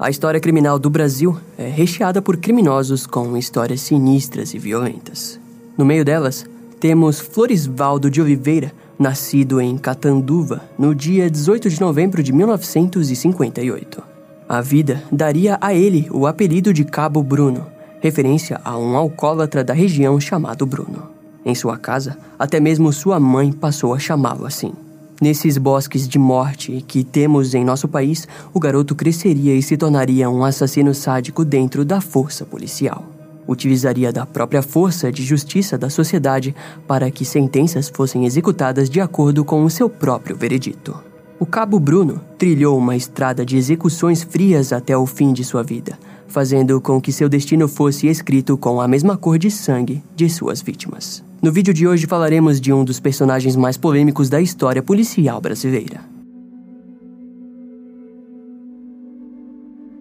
A história criminal do Brasil é recheada por criminosos com histórias sinistras e violentas. No meio delas, temos Florisvaldo de Oliveira, nascido em Catanduva no dia 18 de novembro de 1958. A vida daria a ele o apelido de Cabo Bruno, referência a um alcoólatra da região chamado Bruno. Em sua casa, até mesmo sua mãe passou a chamá-lo assim. Nesses bosques de morte que temos em nosso país, o garoto cresceria e se tornaria um assassino sádico dentro da força policial. Utilizaria da própria força de justiça da sociedade para que sentenças fossem executadas de acordo com o seu próprio veredito. O cabo Bruno trilhou uma estrada de execuções frias até o fim de sua vida, fazendo com que seu destino fosse escrito com a mesma cor de sangue de suas vítimas. No vídeo de hoje falaremos de um dos personagens mais polêmicos da história policial brasileira.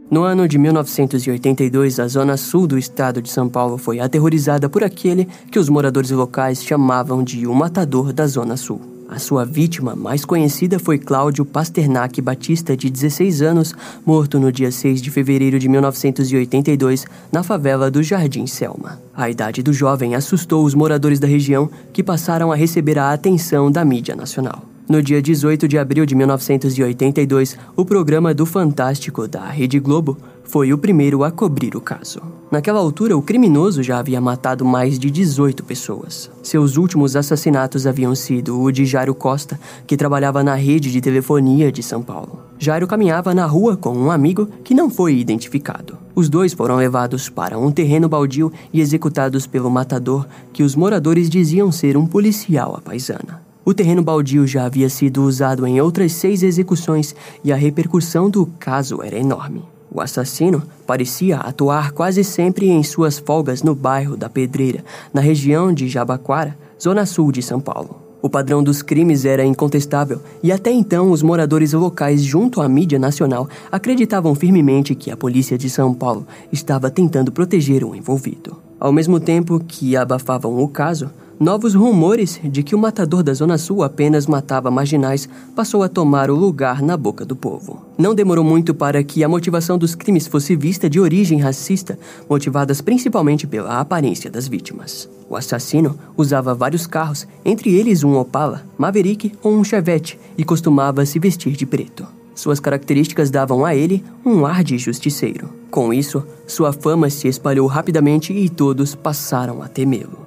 No ano de 1982, a zona sul do estado de São Paulo foi aterrorizada por aquele que os moradores locais chamavam de o matador da zona sul. A sua vítima mais conhecida foi Cláudio Pasternak Batista, de 16 anos, morto no dia 6 de fevereiro de 1982, na favela do Jardim Selma. A idade do jovem assustou os moradores da região, que passaram a receber a atenção da mídia nacional. No dia 18 de abril de 1982, o programa do Fantástico da Rede Globo foi o primeiro a cobrir o caso. Naquela altura, o criminoso já havia matado mais de 18 pessoas. Seus últimos assassinatos haviam sido o de Jairo Costa, que trabalhava na rede de telefonia de São Paulo. Jairo caminhava na rua com um amigo que não foi identificado. Os dois foram levados para um terreno baldio e executados pelo matador, que os moradores diziam ser um policial à paisana. O terreno baldio já havia sido usado em outras seis execuções e a repercussão do caso era enorme. O assassino parecia atuar quase sempre em suas folgas no bairro da Pedreira, na região de Jabaquara, zona sul de São Paulo. O padrão dos crimes era incontestável e até então os moradores locais, junto à mídia nacional, acreditavam firmemente que a polícia de São Paulo estava tentando proteger o envolvido. Ao mesmo tempo que abafavam o caso, Novos rumores de que o matador da Zona Sul apenas matava marginais passou a tomar o lugar na boca do povo. Não demorou muito para que a motivação dos crimes fosse vista de origem racista, motivadas principalmente pela aparência das vítimas. O assassino usava vários carros, entre eles um Opala, Maverick ou um Chevette, e costumava se vestir de preto. Suas características davam a ele um ar de justiceiro. Com isso, sua fama se espalhou rapidamente e todos passaram a temê-lo.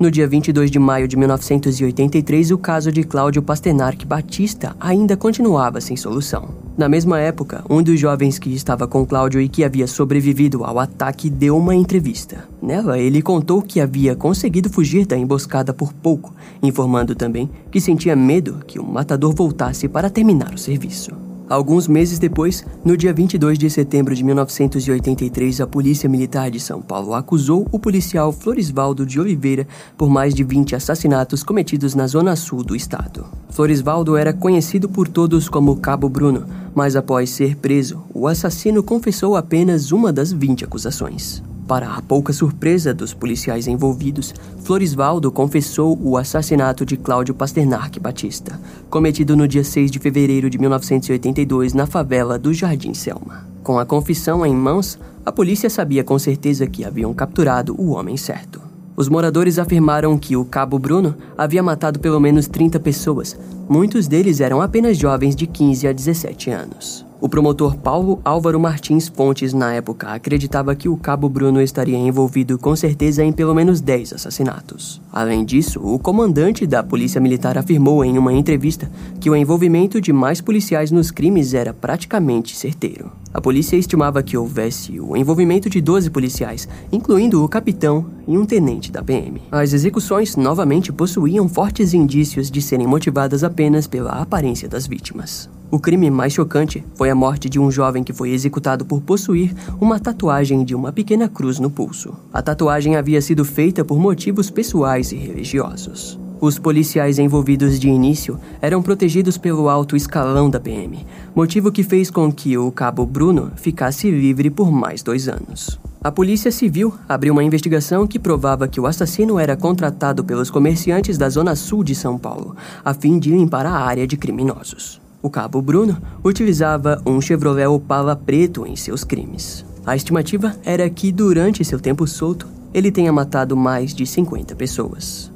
No dia 22 de maio de 1983, o caso de Cláudio Pasternak Batista ainda continuava sem solução. Na mesma época, um dos jovens que estava com Cláudio e que havia sobrevivido ao ataque deu uma entrevista. Nela, ele contou que havia conseguido fugir da emboscada por pouco, informando também que sentia medo que o matador voltasse para terminar o serviço. Alguns meses depois, no dia 22 de setembro de 1983, a Polícia Militar de São Paulo acusou o policial Florisvaldo de Oliveira por mais de 20 assassinatos cometidos na zona sul do estado. Florisvaldo era conhecido por todos como Cabo Bruno, mas após ser preso, o assassino confessou apenas uma das 20 acusações. Para a pouca surpresa dos policiais envolvidos, Florisvaldo confessou o assassinato de Cláudio Pasternak Batista, cometido no dia 6 de fevereiro de 1982 na favela do Jardim Selma. Com a confissão em mãos, a polícia sabia com certeza que haviam capturado o homem certo. Os moradores afirmaram que o cabo Bruno havia matado pelo menos 30 pessoas, muitos deles eram apenas jovens de 15 a 17 anos. O promotor Paulo Álvaro Martins Fontes, na época, acreditava que o cabo Bruno estaria envolvido com certeza em pelo menos 10 assassinatos. Além disso, o comandante da Polícia Militar afirmou em uma entrevista que o envolvimento de mais policiais nos crimes era praticamente certeiro. A polícia estimava que houvesse o envolvimento de 12 policiais, incluindo o capitão e um tenente da PM. As execuções novamente possuíam fortes indícios de serem motivadas apenas pela aparência das vítimas. O crime mais chocante foi a morte de um jovem que foi executado por possuir uma tatuagem de uma pequena cruz no pulso. A tatuagem havia sido feita por motivos pessoais e religiosos. Os policiais envolvidos de início eram protegidos pelo alto escalão da PM, motivo que fez com que o cabo Bruno ficasse livre por mais dois anos. A Polícia Civil abriu uma investigação que provava que o assassino era contratado pelos comerciantes da Zona Sul de São Paulo, a fim de limpar a área de criminosos. O cabo Bruno utilizava um Chevrolet Opala preto em seus crimes. A estimativa era que, durante seu tempo solto, ele tenha matado mais de 50 pessoas.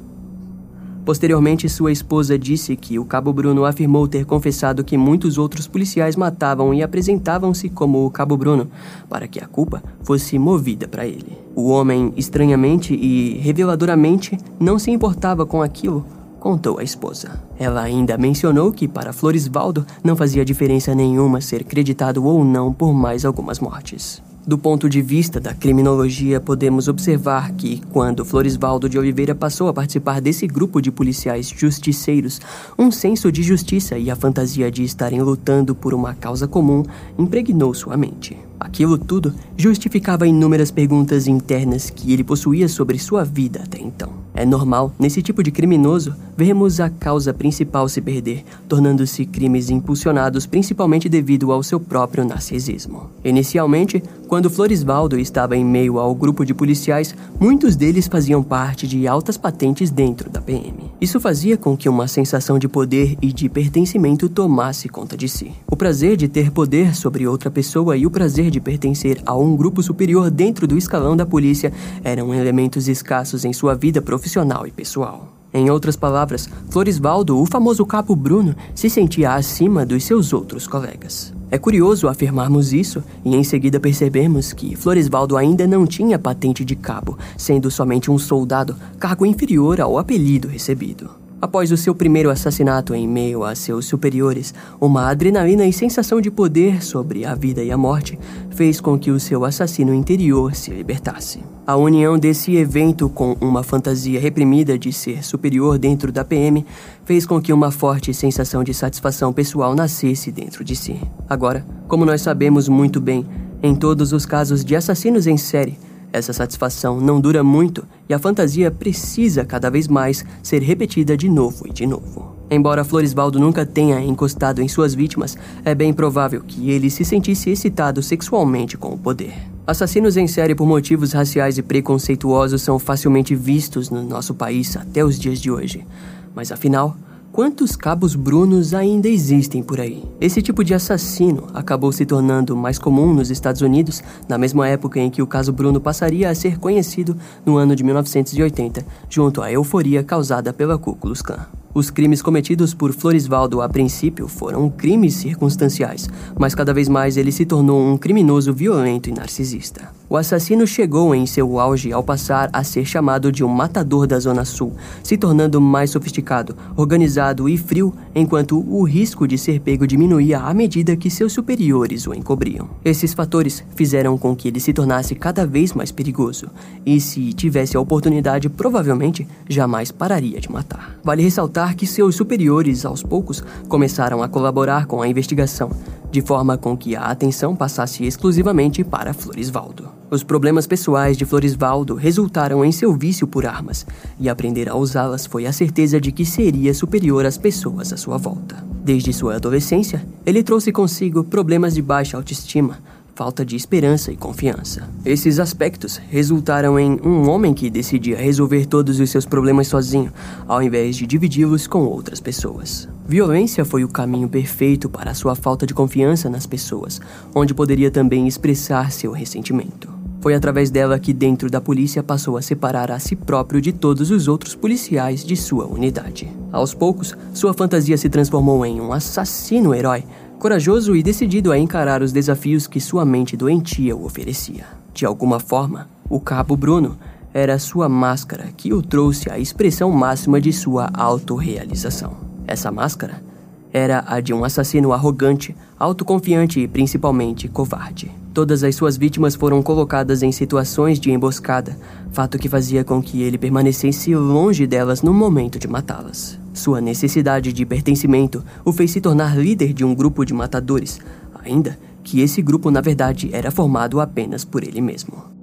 Posteriormente, sua esposa disse que o cabo Bruno afirmou ter confessado que muitos outros policiais matavam e apresentavam-se como o cabo Bruno, para que a culpa fosse movida para ele. O homem, estranhamente e reveladoramente, não se importava com aquilo, contou a esposa. Ela ainda mencionou que para Florisvaldo não fazia diferença nenhuma ser creditado ou não por mais algumas mortes. Do ponto de vista da criminologia, podemos observar que, quando Florisvaldo de Oliveira passou a participar desse grupo de policiais justiceiros, um senso de justiça e a fantasia de estarem lutando por uma causa comum impregnou sua mente. Aquilo tudo justificava inúmeras perguntas internas que ele possuía sobre sua vida até então. É normal, nesse tipo de criminoso, vermos a causa principal se perder, tornando-se crimes impulsionados principalmente devido ao seu próprio narcisismo. Inicialmente, quando Florisvaldo estava em meio ao grupo de policiais, muitos deles faziam parte de altas patentes dentro da PM. Isso fazia com que uma sensação de poder e de pertencimento tomasse conta de si. O prazer de ter poder sobre outra pessoa e o prazer de pertencer a um grupo superior dentro do escalão da polícia eram elementos escassos em sua vida profissional e pessoal. Em outras palavras, Florisvaldo, o famoso capo Bruno, se sentia acima dos seus outros colegas. É curioso afirmarmos isso e em seguida percebemos que Florisvaldo ainda não tinha patente de cabo, sendo somente um soldado, cargo inferior ao apelido recebido. Após o seu primeiro assassinato em meio a seus superiores, uma adrenalina e sensação de poder sobre a vida e a morte fez com que o seu assassino interior se libertasse. A união desse evento com uma fantasia reprimida de ser superior dentro da PM fez com que uma forte sensação de satisfação pessoal nascesse dentro de si. Agora, como nós sabemos muito bem, em todos os casos de assassinos em série, essa satisfação não dura muito e a fantasia precisa cada vez mais ser repetida de novo e de novo. Embora Florisvaldo nunca tenha encostado em suas vítimas, é bem provável que ele se sentisse excitado sexualmente com o poder. Assassinos em série por motivos raciais e preconceituosos são facilmente vistos no nosso país até os dias de hoje. Mas afinal, Quantos cabos brunos ainda existem por aí? Esse tipo de assassino acabou se tornando mais comum nos Estados Unidos na mesma época em que o caso Bruno passaria a ser conhecido no ano de 1980, junto à euforia causada pela Ku Klux Klan. Os crimes cometidos por Florisvaldo a princípio foram crimes circunstanciais, mas cada vez mais ele se tornou um criminoso violento e narcisista. O assassino chegou em seu auge ao passar a ser chamado de um matador da Zona Sul, se tornando mais sofisticado, organizado e frio, enquanto o risco de ser pego diminuía à medida que seus superiores o encobriam. Esses fatores fizeram com que ele se tornasse cada vez mais perigoso, e se tivesse a oportunidade, provavelmente jamais pararia de matar. Vale ressaltar que seus superiores, aos poucos, começaram a colaborar com a investigação, de forma com que a atenção passasse exclusivamente para Florisvaldo. Os problemas pessoais de Florisvaldo resultaram em seu vício por armas, e aprender a usá-las foi a certeza de que seria superior às pessoas à sua volta. Desde sua adolescência, ele trouxe consigo problemas de baixa autoestima, falta de esperança e confiança. Esses aspectos resultaram em um homem que decidia resolver todos os seus problemas sozinho, ao invés de dividi-los com outras pessoas. Violência foi o caminho perfeito para sua falta de confiança nas pessoas, onde poderia também expressar seu ressentimento. Foi através dela que, dentro da polícia, passou a separar a si próprio de todos os outros policiais de sua unidade. Aos poucos, sua fantasia se transformou em um assassino herói corajoso e decidido a encarar os desafios que sua mente doentia o oferecia. De alguma forma, o cabo Bruno era sua máscara que o trouxe à expressão máxima de sua autorrealização. Essa máscara era a de um assassino arrogante, autoconfiante e principalmente covarde. Todas as suas vítimas foram colocadas em situações de emboscada, fato que fazia com que ele permanecesse longe delas no momento de matá-las. Sua necessidade de pertencimento o fez se tornar líder de um grupo de matadores, ainda que esse grupo na verdade era formado apenas por ele mesmo.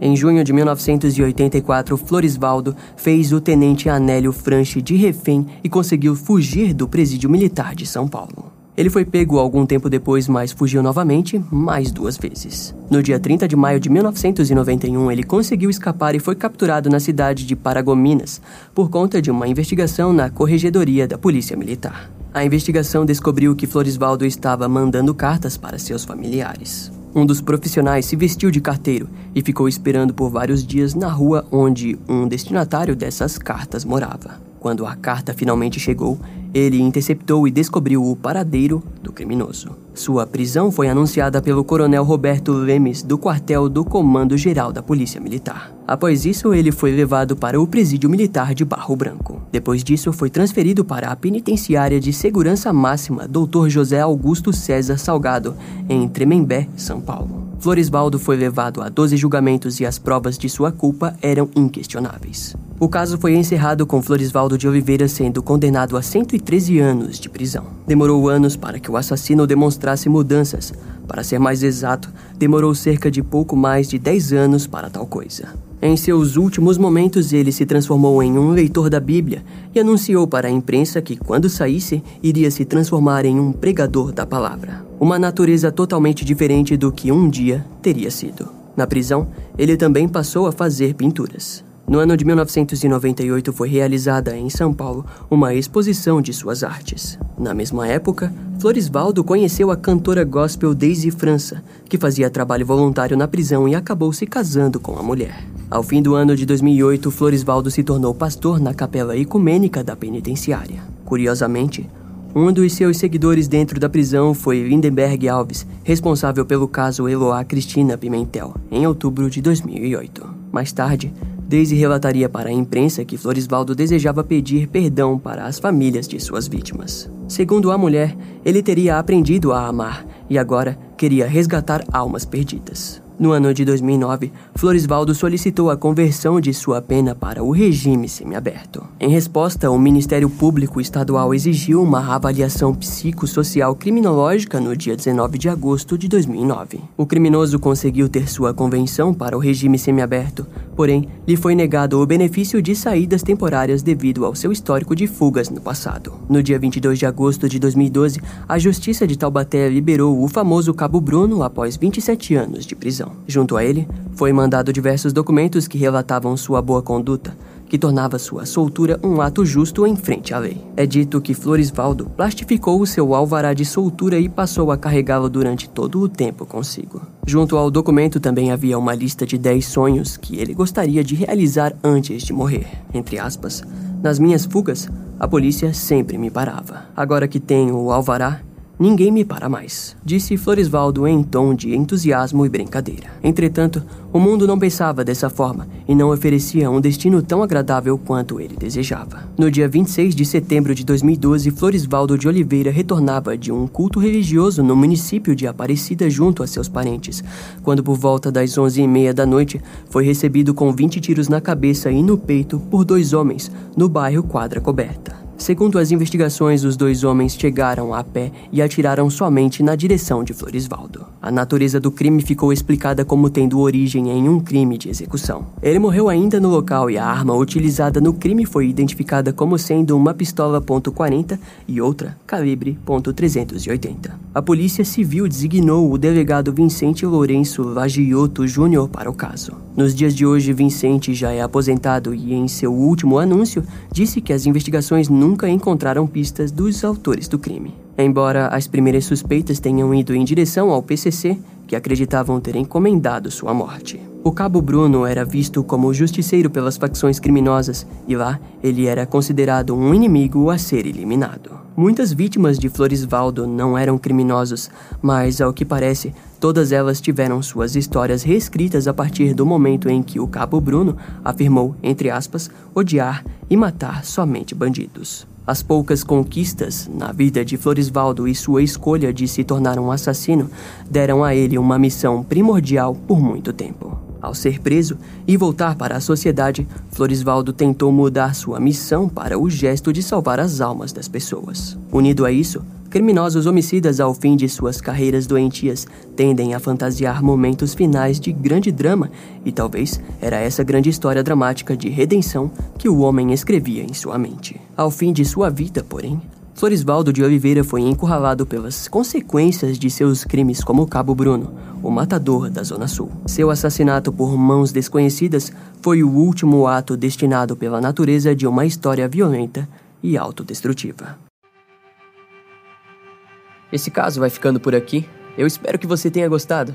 Em junho de 1984, Florisvaldo fez o tenente Anélio Franchi de refém e conseguiu fugir do presídio militar de São Paulo. Ele foi pego algum tempo depois, mas fugiu novamente, mais duas vezes. No dia 30 de maio de 1991, ele conseguiu escapar e foi capturado na cidade de Paragominas por conta de uma investigação na Corregedoria da Polícia Militar. A investigação descobriu que Floresvaldo estava mandando cartas para seus familiares. Um dos profissionais se vestiu de carteiro e ficou esperando por vários dias na rua onde um destinatário dessas cartas morava. Quando a carta finalmente chegou, ele interceptou e descobriu o paradeiro do criminoso. Sua prisão foi anunciada pelo coronel Roberto Lemes, do quartel do Comando Geral da Polícia Militar. Após isso, ele foi levado para o Presídio Militar de Barro Branco. Depois disso, foi transferido para a Penitenciária de Segurança Máxima Dr. José Augusto César Salgado, em Tremembé, São Paulo. Floresvaldo foi levado a 12 julgamentos e as provas de sua culpa eram inquestionáveis. O caso foi encerrado com Floresvaldo de Oliveira sendo condenado a 113 anos de prisão. Demorou anos para que o assassino demonstrasse mudanças. Para ser mais exato, demorou cerca de pouco mais de 10 anos para tal coisa. Em seus últimos momentos, ele se transformou em um leitor da Bíblia e anunciou para a imprensa que, quando saísse, iria se transformar em um pregador da palavra. Uma natureza totalmente diferente do que um dia teria sido. Na prisão, ele também passou a fazer pinturas. No ano de 1998 foi realizada em São Paulo uma exposição de suas artes. Na mesma época, Floresvaldo conheceu a cantora gospel Daisy França, que fazia trabalho voluntário na prisão e acabou se casando com a mulher. Ao fim do ano de 2008, Floresvaldo se tornou pastor na capela ecumênica da penitenciária. Curiosamente, um dos seus seguidores dentro da prisão foi Lindenberg Alves, responsável pelo caso Eloá Cristina Pimentel, em outubro de 2008. Mais tarde, Daisy relataria para a imprensa que Floresvaldo desejava pedir perdão para as famílias de suas vítimas. Segundo a mulher, ele teria aprendido a amar e agora queria resgatar almas perdidas. No ano de 2009, Floresvaldo solicitou a conversão de sua pena para o regime semiaberto. Em resposta, o Ministério Público Estadual exigiu uma avaliação psicossocial criminológica no dia 19 de agosto de 2009. O criminoso conseguiu ter sua convenção para o regime semiaberto, porém, lhe foi negado o benefício de saídas temporárias devido ao seu histórico de fugas no passado. No dia 22 de agosto de 2012, a Justiça de Taubaté liberou o famoso Cabo Bruno após 27 anos de prisão. Junto a ele, foi mandado diversos documentos que relatavam sua boa conduta, que tornava sua soltura um ato justo em frente à lei. É dito que Floresvaldo plastificou o seu alvará de soltura e passou a carregá-lo durante todo o tempo consigo. Junto ao documento também havia uma lista de 10 sonhos que ele gostaria de realizar antes de morrer. Entre aspas, nas minhas fugas, a polícia sempre me parava. Agora que tenho o alvará, Ninguém me para mais, disse Floresvaldo em tom de entusiasmo e brincadeira. Entretanto, o mundo não pensava dessa forma e não oferecia um destino tão agradável quanto ele desejava. No dia 26 de setembro de 2012, Floresvaldo de Oliveira retornava de um culto religioso no município de Aparecida junto a seus parentes, quando por volta das 11h30 da noite foi recebido com 20 tiros na cabeça e no peito por dois homens no bairro Quadra Coberta. Segundo as investigações, os dois homens chegaram a pé e atiraram somente na direção de Floresvaldo. A natureza do crime ficou explicada como tendo origem em um crime de execução. Ele morreu ainda no local e a arma utilizada no crime foi identificada como sendo uma pistola .40 e outra calibre .380. A Polícia Civil designou o delegado Vicente Lourenço Lagiotto Júnior para o caso. Nos dias de hoje, Vicente já é aposentado e em seu último anúncio disse que as investigações nunca encontraram pistas dos autores do crime. Embora as primeiras suspeitas tenham ido em direção ao PCC, que acreditavam ter encomendado sua morte. O cabo Bruno era visto como justiceiro pelas facções criminosas e lá ele era considerado um inimigo a ser eliminado. Muitas vítimas de Floresvaldo não eram criminosos, mas ao que parece, todas elas tiveram suas histórias reescritas a partir do momento em que o cabo Bruno afirmou, entre aspas, odiar e matar somente bandidos. As poucas conquistas na vida de Floresvaldo e sua escolha de se tornar um assassino deram a ele uma missão primordial por muito tempo. Ao ser preso e voltar para a sociedade, Floresvaldo tentou mudar sua missão para o gesto de salvar as almas das pessoas. Unido a isso, Criminosos homicidas ao fim de suas carreiras doentias tendem a fantasiar momentos finais de grande drama, e talvez era essa grande história dramática de redenção que o homem escrevia em sua mente. Ao fim de sua vida, porém, Floresvaldo de Oliveira foi encurralado pelas consequências de seus crimes como Cabo Bruno, o matador da Zona Sul. Seu assassinato por mãos desconhecidas foi o último ato destinado pela natureza de uma história violenta e autodestrutiva. Esse caso vai ficando por aqui. Eu espero que você tenha gostado.